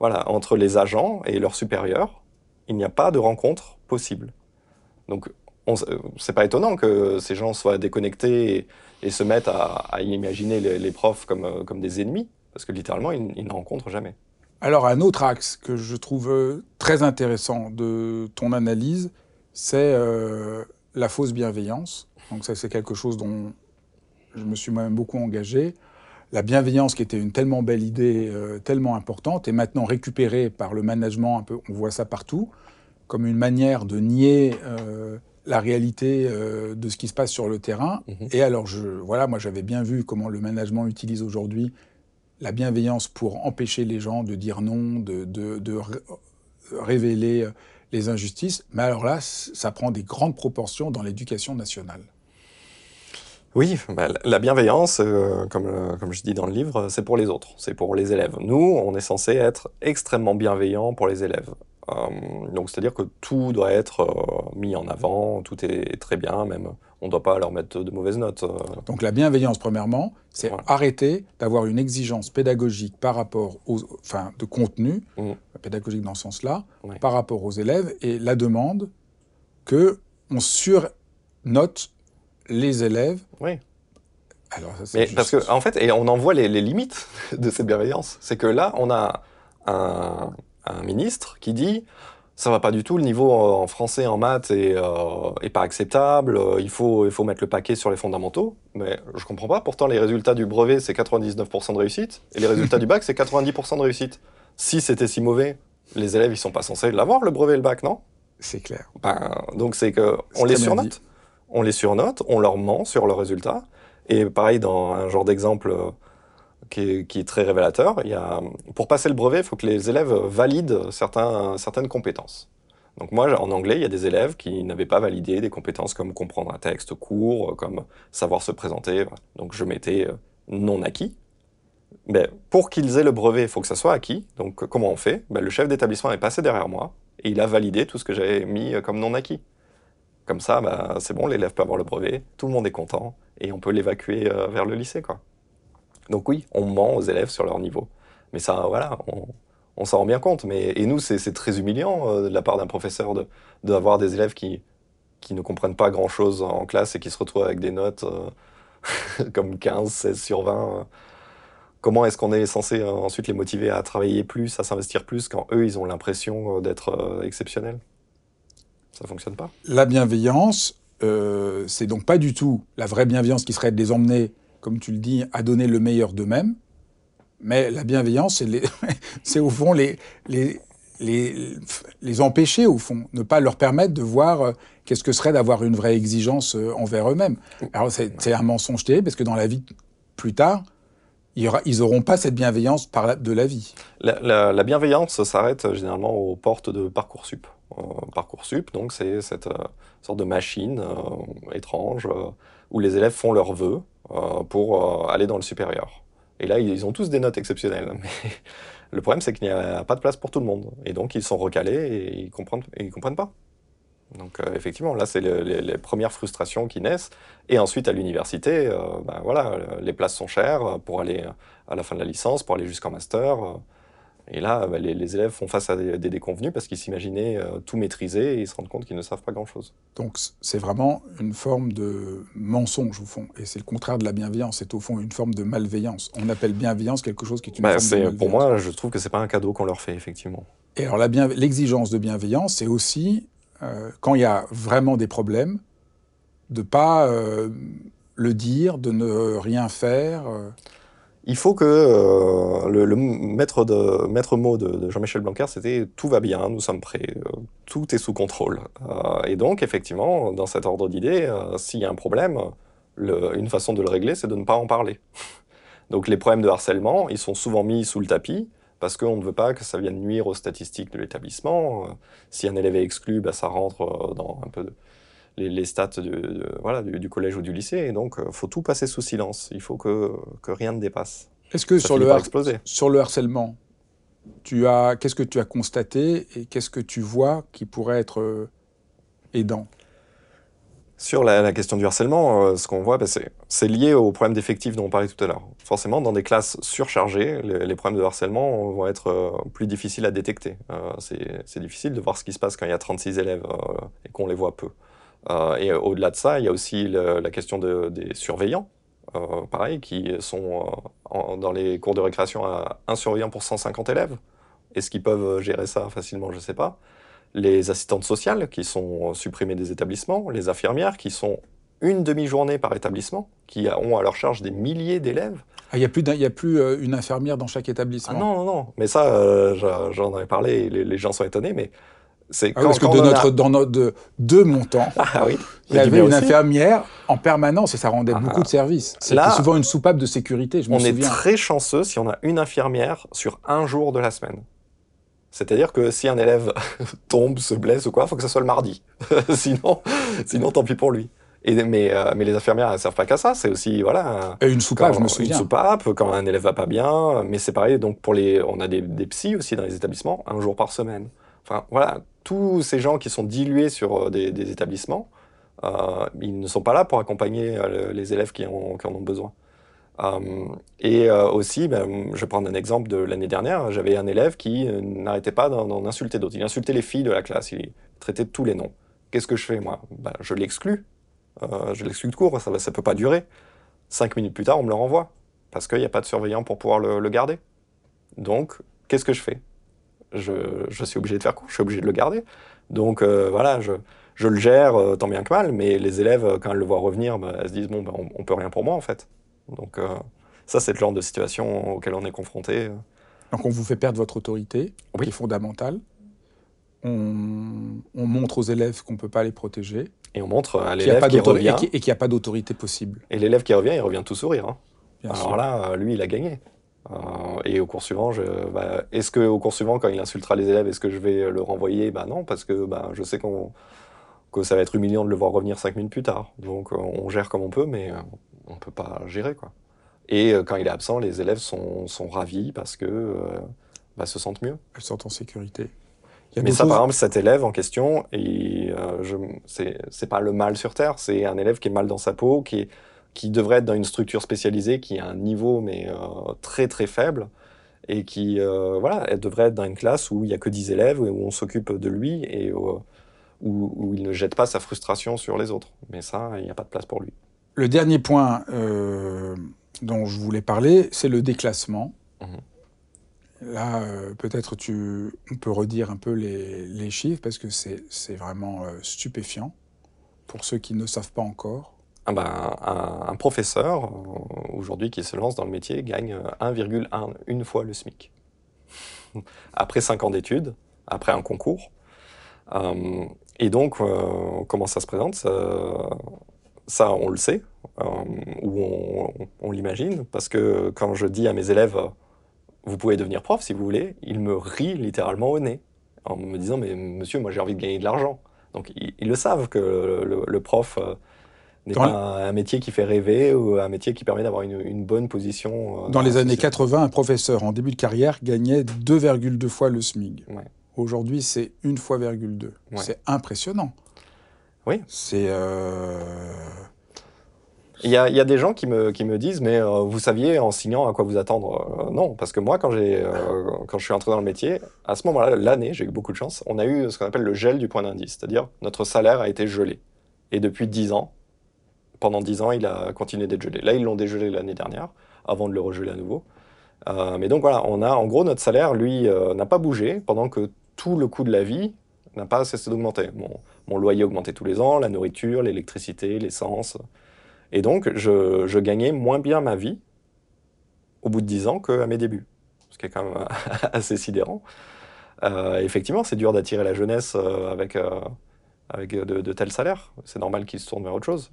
entre les agents et leurs supérieurs. Il n'y a pas de rencontre possible. Donc, c'est pas étonnant que ces gens soient déconnectés et, se mettent à, imaginer les, profs comme, euh, comme des ennemis, parce que littéralement, ils, ils ne rencontrent jamais. Alors, un autre axe que je trouve euh, très intéressant de ton analyse, c'est euh, la fausse bienveillance. Donc, ça, c'est quelque chose dont je me suis moi-même beaucoup engagé. La bienveillance, qui était une tellement belle idée, tellement importante, est maintenant récupérée par le management, un peu, on voit ça partout, comme une manière de nier la réalité euh, de ce qui se passe sur le terrain. Mhm. Et alors, je, voilà, moi, j'avais bien vu comment le management utilise aujourd'hui la bienveillance pour empêcher les gens de dire non, de, de, de ré- révéler euh, les injustices. Mais alors là, ça prend des grandes proportions dans l'éducation nationale. Oui, bah, la- la bienveillance, euh, comme, euh, comme je dis dans le livre, c'est pour les autres, c'est pour les élèves. Nous, on est censé être extrêmement bienveillants pour les élèves. Euh, donc, c'est-à-dire que tout doit être euh, mis en avant, tout est très bien, même on ne doit pas leur mettre de mauvaises notes. euh. Donc la bienveillance, premièrement, c'est Voilà. arrêter d'avoir une exigence pédagogique par rapport aux, enfin, de contenu, Mhm. pédagogique dans ce sens-là, par rapport aux élèves, et la demande que on surnote les élèves. Oui. Alors, ça, Mais juste- parce que, en fait, et on en voit les, les limites [laughs] de cette bienveillance. C'est que là, on a un, un ministre qui dit ça va pas du tout, le niveau en français, en maths est, euh, est pas acceptable, euh, il faut, il faut mettre le paquet sur les fondamentaux. Mais je comprends pas, pourtant les résultats du brevet c'est 99% de réussite et les résultats du bac c'est 90% de réussite. Si c'était si mauvais, les élèves ils sont pas censés l'avoir le brevet et le bac, non? C'est clair. ben, donc c'est que on les surnote, on les surnote, on leur ment sur leurs résultats. Et pareil, dans un genre d'exemple euh, qui est, très révélateur, pour passer le brevet, il faut que les élèves valident certaines compétences. Donc moi, en anglais, il y a des élèves qui n'avaient pas validé des compétences comme comprendre un texte court, comme savoir se présenter. Donc je mettais euh, non acquis. Mais pour qu'ils aient le brevet, il faut que ça soit acquis. Donc comment on fait? Ben, Le chef d'établissement est passé derrière moi et il a validé tout ce que j'avais mis comme non acquis. Comme ça, bah, c'est bon, l'élève peut avoir le brevet, tout le monde est content, et on peut l'évacuer euh, vers le lycée. Quoi. Donc oui, on ment aux élèves sur leur niveau. Mais ça, voilà, on, s'en rend bien compte. Mais, et nous, c'est très humiliant euh, de la part d'un professeur de- d'avoir des élèves qui, qui ne comprennent pas grand-chose en classe et qui se retrouvent avec des notes euh, [laughs] comme 15, 16 sur 20. euh. Comment est-ce qu'on est censé ensuite les motiver à travailler plus, à s'investir plus, quand eux, ils ont l'impression d'être exceptionnels? Ça fonctionne pas. La bienveillance, c'est donc pas du tout la vraie bienveillance qui serait de les emmener, comme tu le dis, à donner le meilleur d'eux-mêmes. Mais la bienveillance, [laughs] c'est au fond les, les, les, les empêcher, au fond, ne pas leur permettre de voir euh, qu'est-ce que serait d'avoir une vraie exigence euh, envers eux-mêmes. Alors c'est un mensonge terrible, parce que dans la vie plus tard, ils n'auront pas cette bienveillance par de la vie. La, bienveillance s'arrête généralement aux portes de Parcoursup. Euh, Parcoursup, donc c'est cette euh, sorte de machine euh, étrange où les élèves font leurs vœux pour aller dans le supérieur. Et là, ils ont tous des notes exceptionnelles. [laughs] Mais le problème, c'est qu'il n'y a pas de place pour tout le monde. Et donc, ils sont recalés et ils comprennent, ils comprennent pas. Donc effectivement, là, c'est les, premières frustrations qui naissent. Et ensuite, à l'université, ben, voilà, les places sont chères pour aller à la fin de la licence, pour aller jusqu'en master. Et là, ben, les, élèves font face à des, déconvenus parce qu'ils s'imaginaient euh, tout maîtriser et ils se rendent compte qu'ils ne savent pas grand-chose. Donc c'est vraiment une forme de mensonge au fond. Et c'est le contraire de la bienveillance. C'est au fond une forme de malveillance. On appelle bienveillance quelque chose qui est une ben, forme de. Pour moi, je trouve que c'est pas un cadeau qu'on leur fait, effectivement. Et alors l'exigence de bienveillance, c'est aussi euh, quand il y a vraiment des problèmes, de ne pas euh, le dire, de ne rien faire. Euh. Il faut que le, maître, de, mot de, Jean-Michel Blanquer, c'était tout va bien, nous sommes prêts, tout est sous contrôle. et donc, effectivement, dans cet ordre d'idées, s'il y a un problème, une façon de le régler, c'est de ne pas en parler. [laughs] donc, les problèmes de harcèlement, ils sont souvent mis sous le tapis parce qu'on ne veut pas que ça vienne nuire aux statistiques de l'établissement. Euh, si un élève est exclu, bah, ça rentre euh, dans un peu les, stats voilà, du, collège ou du lycée, et donc il euh, faut tout passer sous silence. Il faut que, que rien ne dépasse. Est-ce que sur le, sur le harcèlement, tu as qu'est-ce que tu as constaté et qu'est-ce que tu vois qui pourrait être aidant? Sur la, question du harcèlement, euh, ce qu'on voit, bah, c'est lié au problème d'effectifs dont on parlait tout à l'heure. Forcément, dans des classes surchargées, les, problèmes de harcèlement vont être euh, plus difficiles à détecter. Euh, c'est difficile de voir ce qui se passe quand il y a 36 élèves et qu'on les voit peu. Et au-delà de ça, il y a aussi la question des surveillants, pareil, qui sont dans les cours de récréation à un surveillant pour 150 élèves. Est-ce qu'ils peuvent gérer ça facilement? Je ne sais pas les assistantes sociales qui sont supprimées des établissements, les infirmières qui sont une demi-journée par établissement, qui ont à leur charge des milliers d'élèves. Ah, il n'y a plus, a plus euh, une infirmière dans chaque établissement ah, Non, non, non. Mais ça, euh, j'en avais parlé, les, les, gens sont étonés, mais c'est ah, parce que de notre, dans notre, de, de mon temps, [laughs] ah, oui. il y avait une infirmière en permanence et ça rendait beaucoup de services. C'était souvent une soupape de sécurité, je On est très chanceux si on a une infirmière sur un jour de la semaine. C'est-à-dire que si un élève [laughs] tombe, se blesse ou quoi, il faut que ce soit le mardi. [laughs] sinon, sinon, tant pis pour lui. Et, mais, euh, mais les infirmières, elles ne servent pas qu'à ça. C'est aussi, voilà. une soupape, je me souviens. Une soupape, quand un élève va pas bien. Mais c'est pareil, donc pour les, on a des, des psys aussi dans les établissements, un jour par semaine. Enfin, voilà. Tous ces gens qui sont dilués sur euh, des, établissements, euh, ils ne sont pas là pour accompagner les élèves qui en, ont besoin. Euh, et euh, aussi, ben, je vais prendre un exemple de l'année dernière, j'avais un élève qui euh, n'arrêtait pas d'en insulter d'autres. Il insultait les filles de la classe, il traitait tous les noms. Qu'est-ce que je fais, moi? Ben, Je l'exclus. je l'exclus de cours, ça ne peut pas durer. Cinq minutes plus tard, on me le renvoie, parce qu'il n'y a pas de surveillant pour pouvoir le, garder. Donc, qu'est-ce que je fais? Je, je, suis obligé de faire quoi je suis obligé de le garder. Donc voilà, je, je, le gère tant bien que mal, mais les élèves, quand elles le voient revenir, ben, elles se disent, bon, ben, on, on peut rien pour moi en fait. Donc euh, ça, c'est le genre de situation auquel on est confronté. Donc on vous fait perdre votre autorité, qui est fondamentale. On, montre aux élèves qu'on ne peut pas les protéger. Et on montre à l'élève qui, revient. Et qu'il n'y a pas d'autorité possible. Et l'élève qui revient, il revient tout sourire. Hein. Alors là, lui, il a gagné. Euh, et au cours suivant, bah, est-ce qu'au cours suivant, quand il insultera les élèves, est-ce que je vais le renvoyer? Bah non, parce que bah, je sais qu'on que ça va être humiliant de le voir revenir cinq minutes plus tard. Donc on gère comme on peut, mais on ne peut pas gérer. Quoi. Et euh, quand il est absent, les élèves sont, sont ravis parce que euh, bah, se sentent mieux. Elles sont en sécurité. Mais ça, par exemple, cet élève en question, et euh, c'est pas le mal sur Terre, c'est un élève qui est mal dans sa peau, qui, qui devrait être dans une structure spécialisée, qui a un niveau mais euh, très très faible, et qui voilà, elle devrait être dans une classe où il n'y a que 10 élèves, où on s'occupe de lui, et où, où, il ne jette pas sa frustration sur les autres. Mais ça, il n'y a pas de place pour lui. Le dernier point euh, dont je voulais parler, c'est le déclassement. Mhm. Là, euh, peut-être tu, on peut redire un peu les, chiffres parce que c'est vraiment euh, stupéfiant pour ceux qui ne savent pas encore. Ah ben, un, professeur, aujourd'hui, qui se lance dans le métier, gagne 1,1 une fois le SMIC. [laughs] Après 5 ans d'études, après un concours. et donc, comment ça se présente? Ça, on le sait, ou on, l'imagine, parce que quand je dis à mes élèves, vous pouvez devenir prof si vous voulez, ils me rient littéralement au nez, en me disant, mais monsieur, moi j'ai envie de gagner de l'argent. Donc ils, le savent que le, prof euh, n'est pas un, métier qui fait rêver ou un métier qui permet d'avoir une, bonne position. Euh, dans, les années 80, un professeur en début de carrière gagnait 2,2 fois le SMIC. Aujourd'hui, c'est une fois, virgule deux. C'est impressionnant. Oui. C'est. Euh, il y, a, des gens qui me, qui me disent, mais euh, vous saviez en signant à quoi vous attendre? Euh, Non, parce que moi, quand, j'ai, euh, quand je suis entré dans le métier, à ce moment-là, l'année, j'ai eu beaucoup de chance, on a eu ce qu'on appelle le gel du point d'indice, c'est-à-dire notre salaire a été gelé. Et depuis 10 ans, pendant 10 ans, il a continué d'être gelé. Là, ils l'ont dégelé l'année dernière, avant de le regeler à nouveau. mais donc voilà, on a, en gros, notre salaire, lui, n'a pas bougé pendant que tout le coût de la vie n'a pas cessé d'augmenter. Mon, loyer augmentait tous les ans, la nourriture, l'électricité, l'essence. Et donc, je, gagnais moins bien ma vie au bout de 10 ans qu'à mes débuts. Ce qui est quand même [laughs] assez sidérant. Euh, effectivement, c'est dur d'attirer la jeunesse euh, avec, euh, avec de, tels salaires. C'est normal qu'ils se tournent vers autre chose.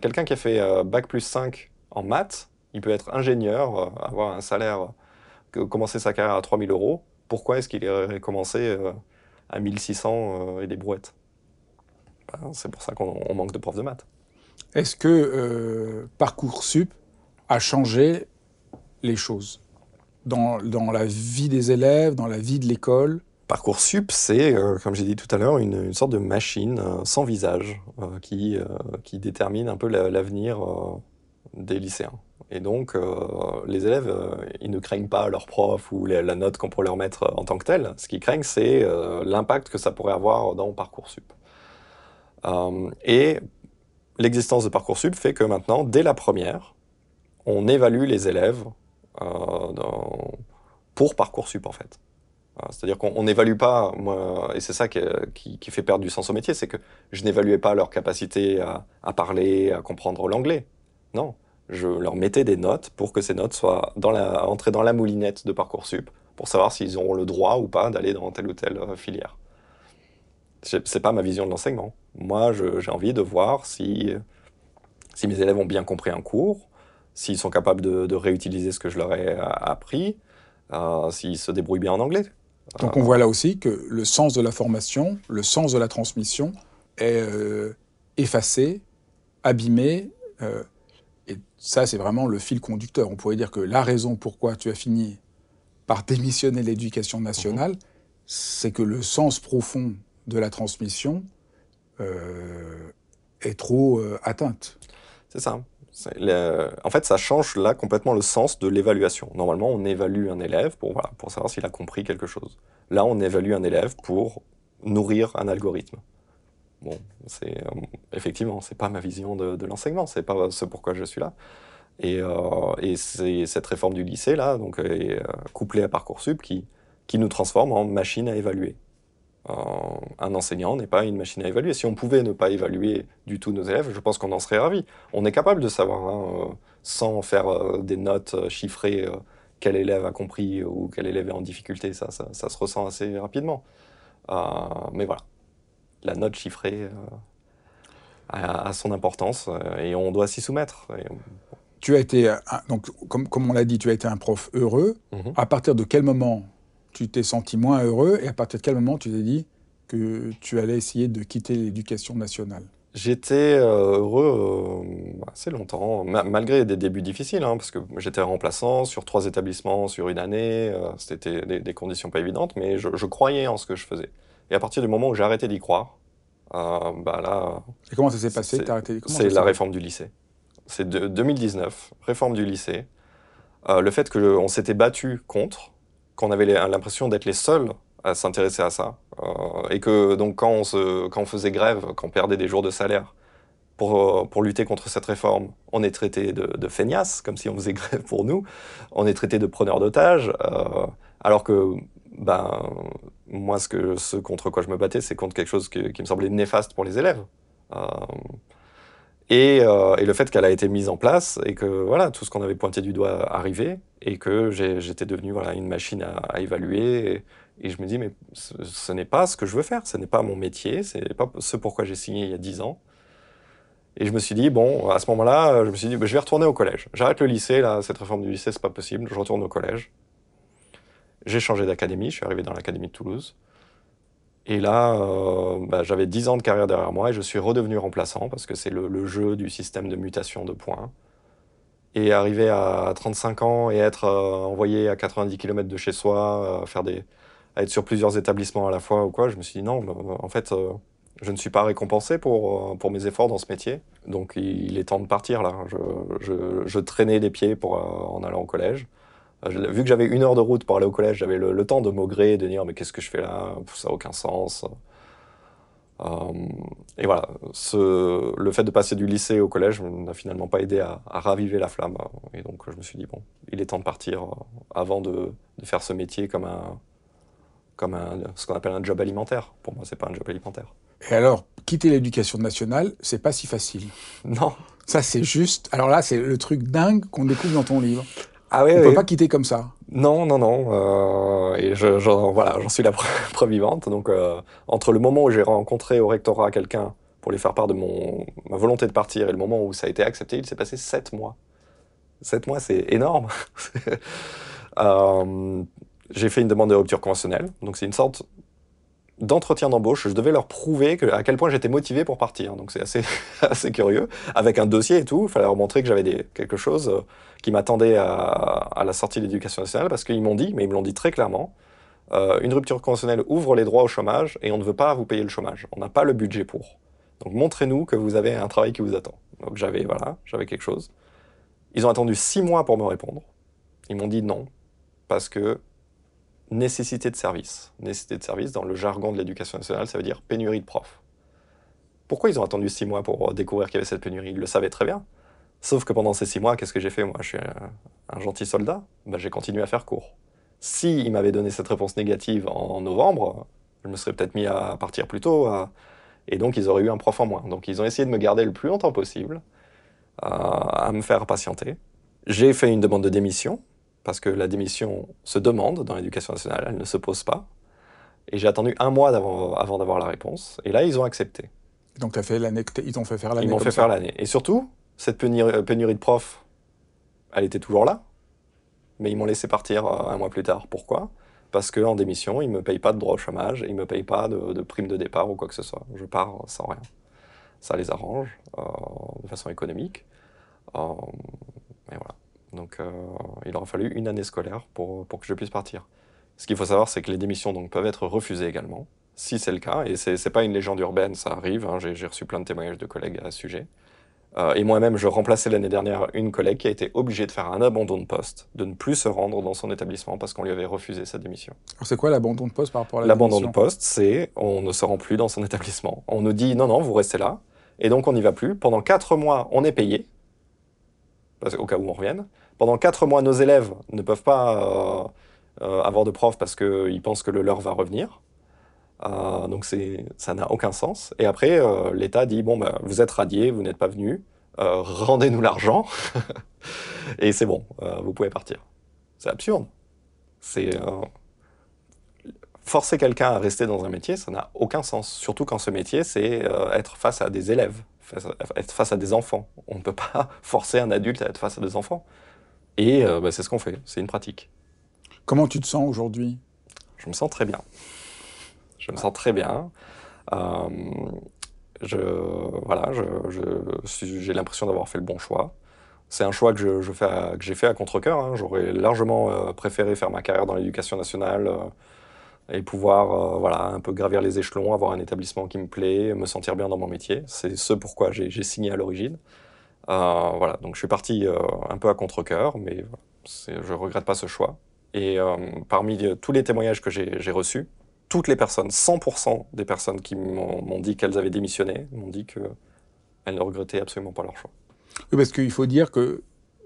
Quelqu'un qui a fait Bac plus 5 en maths, il peut être ingénieur, avoir un salaire, commencer sa carrière à 3000 euros. Pourquoi est-ce qu'il aurait commencé à 1600 et des brouettes? Ben, C'est pour ça qu'on manque de profs de maths. Est-ce que euh, Parcoursup a changé les choses? Dans, la vie des élèves, dans la vie de l'école? Parcoursup, c'est, euh, comme j'ai dit tout à l'heure, une, sorte de machine euh, sans visage qui, qui détermine un peu l'avenir des lycéens. Et donc, les élèves, ils ne craignent pas leur prof ou la note qu'on pourrait leur mettre en tant que telle. Ce qu'ils craignent, c'est l'impact que ça pourrait avoir dans Parcoursup. et l'existence de Parcoursup fait que maintenant, dès la première, on évalue les élèves euh, pour Parcoursup en fait. Euh, c'est-à-dire qu'on n'évalue pas, moi, et c'est ça qui, fait perdre du sens au métier, c'est que je n'évaluais pas leur capacité à, parler, à comprendre l'anglais. Non, je leur mettais des notes pour que ces notes soient dans la, entrées dans la moulinette de Parcoursup pour savoir s'ils auront le droit ou pas d'aller dans telle ou telle euh, filière. C'est pas ma vision de l'enseignement. Moi, j'ai envie de voir si, mes élèves ont bien compris un cours, s'ils sont capables de, réutiliser ce que je leur ai appris, euh, s'ils se débrouillent bien en anglais. Donc on voit là aussi que le sens de la formation, le sens de la transmission est euh, effacé, abîmé. Euh, et ça, c'est vraiment le fil conducteur. On pourrait dire que la raison pourquoi tu as fini par démissionner l'éducation nationale, mhm. c'est que le sens profond de la transmission euh, est trop atteinte. C'est ça. En fait, ça change là complètement le sens de l'évaluation. Normalement, on évalue un élève pour, pour savoir s'il a compris quelque chose. Là, on évalue un élève pour nourrir un algorithme. Bon, c'est euh, effectivement, c'est pas ma vision de, de l'enseignement, c'est pas ce pourquoi je suis là. Et, et c'est cette réforme du lycée là, donc est, couplée à parcoursup, qui, qui nous transforme en machine à évaluer un enseignant n'est pas une machine à évaluer. Si on pouvait ne pas évaluer du tout nos élèves, je pense qu'on en serait ravi. On est capable de savoir, hein, euh, sans faire euh, des notes euh, chiffrées, quel élève a compris ou quel élève est en difficulté. Ça, ça, se ressent assez rapidement. mais voilà, la note chiffrée a, son importance et on doit s'y soumettre. Tu as été, donc, comme, comme on l'a dit, tu as été un prof heureux. Mhm. À partir de quel moment tu t'es senti moins heureux et à partir de quel moment tu t'es dit que tu allais essayer de quitter l'éducation nationale? J'étais euh, heureux euh, assez longtemps, malgré des débuts difficiles, hein, parce que j'étais remplaçant sur trois établissements sur une année, euh, c'était des, conditions pas évidentes, mais je, croyais en ce que je faisais. Et à partir du moment où j'ai arrêté d'y croire, bah là... Et comment ça s'est passé C'est la réforme du lycée. C'est de 2019, réforme du lycée. le fait qu'on s'était battu contre, qu'on avait l'impression d'être les seuls à s'intéresser à ça. Euh, et que donc quand on, faisait grève, quand on perdait des jours de salaire pour, euh, pour lutter contre cette réforme, on est traité de, de feignasses, comme si on faisait [laughs] grève pour nous. On est traité de preneurs d'otages. Euh, alors que ben, moi, ce, que, ce contre quoi je me battais, c'est contre quelque chose qui me semblait néfaste pour les élèves. Et, et, le fait qu'elle a été mise en place et que voilà, tout ce qu'on avait pointé du doigt arrivait et que j'étais devenu voilà, une machine à, évaluer Et je me dis, mais ce, n'est pas ce que je veux faire, ce n'est pas mon métier, ce n'est pas ce pourquoi j'ai signé il y a 10 ans. Et je me suis dit, bon, à ce moment-là, je me suis dit, bah, je vais retourner au collège. J'arrête le lycée, là, cette réforme du lycée, c'est pas possible, je retourne au collège. J'ai changé d'académie, je suis arrivé dans l'académie de Toulouse. Et là, euh, bah, j'avais 10 ans de carrière derrière moi et je suis redevenu remplaçant parce que c'est le, jeu du système de mutation de points. Et arriver à 35 ans et être euh, envoyé à 90 km de chez soi, euh, faire des, à être sur plusieurs établissements à la fois ou quoi, je me suis dit non, bah, en fait, je ne suis pas récompensé pour, pour mes efforts dans ce métier. Donc il est temps de partir là. Je, traînais les pieds pour, en allant au collège. Euh, vu que j'avais une heure de route pour aller au collège, j'avais le, le, temps de maugrer, de dire mais qu'est-ce que je fais là? Ça n'a aucun sens. Euh, et voilà, ce, le fait de passer du lycée au collège n'a finalement pas aidé à, à, raviver la flamme. Et donc je me suis dit bon, il est temps de partir avant de, de faire ce métier comme un, comme un, ce qu'on appelle un job alimentaire. Pour moi, c'est pas un job alimentaire. Et alors, quitter l'éducation nationale, c'est pas si facile. Non. Ça, c'est juste. Alors là, c'est le truc dingue qu'on découvre dans ton livre. Ah oui, On ne oui. peut pas quitter comme ça. Non, non, non. Euh, et je, je, voilà, j'en suis la [laughs] preuve vivante. Donc, euh, entre le moment où j'ai rencontré au rectorat quelqu'un pour lui faire part de mon, ma volonté de partir et le moment où ça a été accepté, il s'est passé sept mois. Sept mois, c'est énorme. [laughs] euh, j'ai fait une demande de rupture conventionnelle. Donc, c'est une sorte d'entretien d'embauche. Je devais leur prouver que, à quel point j'étais motivé pour partir. Donc, c'est assez, [laughs] assez curieux. Avec un dossier et tout, il fallait leur montrer que j'avais des, quelque chose euh, qui m'attendait à, à, la sortie de l'éducation nationale parce qu'ils m'ont dit, mais ils me l'ont dit très clairement, euh, une rupture conventionnelle ouvre les droits au chômage et on ne veut pas vous payer le chômage. On n'a pas le budget pour. Donc montrez-nous que vous avez un travail qui vous attend. Donc j'avais voilà, j'avais quelque chose. Ils ont attendu six mois pour me répondre. Ils m'ont dit non parce que nécessité de service. Nécessité de service dans le jargon de l'éducation nationale, ça veut dire pénurie de profs. Pourquoi ils ont attendu six mois pour découvrir qu'il y avait cette pénurie? Ils le savaient très bien. Sauf que pendant ces six mois, qu'est-ce que j'ai fait Moi, je suis un, gentil soldat. Ben, j'ai continué à faire cours. S'ils si m'avaient donné cette réponse négative en novembre, je me serais peut-être mis à partir plus tôt. Et donc, ils auraient eu un prof en moins. Donc, ils ont essayé de me garder le plus longtemps possible, à, à me faire patienter. J'ai fait une demande de démission, parce que la démission se demande dans l'éducation nationale, elle ne se pose pas. Et j'ai attendu un mois avant, avant d'avoir la réponse. Et là, ils ont accepté. Donc, as fait l'année, ils t'ont fait faire l'année Ils m'ont fait ça. faire l'année. Et surtout, cette pénurie, pénurie de profs, elle était toujours là, mais ils m'ont laissé partir un mois plus tard. Pourquoi? Parce qu'en démission, ils ne me payent pas de droit au chômage, ils ne me payent pas de, de, prime de départ ou quoi que ce soit. Je pars sans rien. Ça les arrange euh, de façon économique. Euh, et voilà. Donc euh, il aura fallu une année scolaire pour, pour que je puisse partir. Ce qu'il faut savoir, c'est que les démissions donc, peuvent être refusées également, si c'est le cas. Et ce n'est pas une légende urbaine, ça arrive. Hein, J'ai reçu plein de témoignages de collègues à ce sujet. Euh, et moi-même, je remplaçais l'année dernière une collègue qui a été obligée de faire un abandon de poste, de ne plus se rendre dans son établissement parce qu'on lui avait refusé sa démission. Alors c'est quoi l'abandon de poste par rapport à la L'abandon de poste, c'est on ne se rend plus dans son établissement. On nous dit non, non, vous restez là. Et donc on n'y va plus. Pendant quatre mois, on est payé, au cas où on revienne. Pendant quatre mois, nos élèves ne peuvent pas euh, euh, avoir de prof parce qu'ils pensent que le leur va revenir. Euh, donc ça n'a aucun sens. Et après, euh, l'État dit bon, bah, vous êtes radié, vous n'êtes pas venu, rendez-nous l'argent [laughs] et c'est bon, vous pouvez partir. C'est absurde. C'est forcer quelqu'un à rester dans un métier, ça n'a aucun sens. Surtout quand ce métier, c'est être face à des élèves, être face à des enfants. On ne peut pas [laughs] forcer un adulte à être face à des enfants. Et euh, bah, c'est ce qu'on fait. C'est une pratique. Comment tu te sens aujourd'hui? Je me sens très bien. Je me sens très bien. Euh, je, voilà, j'ai je, l'impression d'avoir fait le bon choix. C'est un choix que j'ai je fais à, que fait à contre-coeur. Hein. J'aurais largement euh, préféré faire ma carrière dans l'éducation nationale euh, et pouvoir voilà, un peu gravir les échelons, avoir un établissement qui me plaît, me sentir bien dans mon métier. C'est ce pourquoi j'ai signé à l'origine. Euh, voilà, donc je suis parti euh, un peu à contre-coeur, mais je regrette pas ce choix. Et parmi tous les témoignages que j'ai reçus, toutes les personnes, 100% des personnes qui m'ont dit qu'elles avaient démissionné, m'ont dit qu'elles ne regrettaient absolument pas leur choix. Oui, parce qu'il faut dire que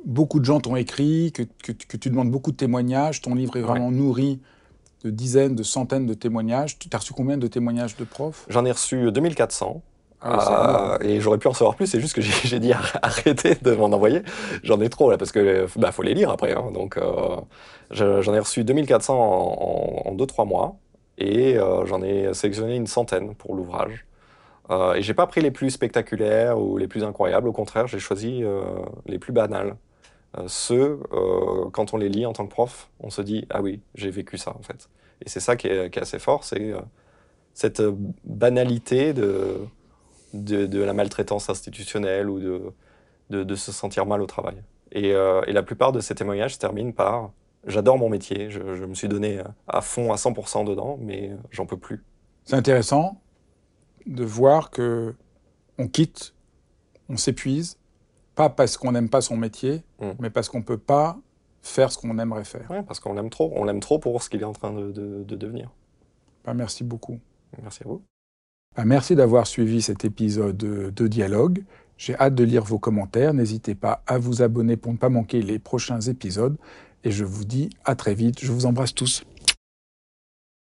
beaucoup de gens t'ont écrit, que, que, que, tu demandes beaucoup de témoignages, ton livre est vraiment ouais. nourri de dizaines, de centaines de témoignages. Tu as reçu combien de témoignages de profs? J'en ai reçu 2400. Ah, euh, et j'aurais pu en recevoir plus, c'est juste que j'ai dit arrêtez de m'en envoyer. J'en ai trop là, parce que bah, faut les lire après. Hein, donc euh, j'en ai reçu 2400 en 2-3 mois. Et j'en ai sélectionné une centaine pour l'ouvrage. et j'ai pas pris les plus spectaculaires ou les plus incroyables, au contraire, j'ai choisi les plus banals. ceux, quand on les lit en tant que prof, on se dit Ah oui, j'ai vécu ça en fait. Et c'est ça qui est, assez fort, c'est cette banalité de, de, la maltraitance institutionnelle ou de, de, se sentir mal au travail. Et, et, la plupart de ces témoignages se terminent par J'adore mon métier, je, me suis donné à fond, à 100% dedans, mais j'en peux plus. C'est intéressant de voir que on quitte, on s'épuise, pas parce qu'on n'aime pas son métier, mm. mais parce qu'on ne peut pas faire ce qu'on aimerait faire. Oui, parce qu'on l'aime trop. On l'aime trop pour ce qu'il est en train de, devenir. Ben, merci beaucoup. Merci à vous. Ben, merci d'avoir suivi cet épisode de Dialogue. J'ai hâte de lire vos commentaires. N'hésitez pas à vous abonner pour ne pas manquer les prochains épisodes et je vous dis à très vite. Je vous embrasse tous.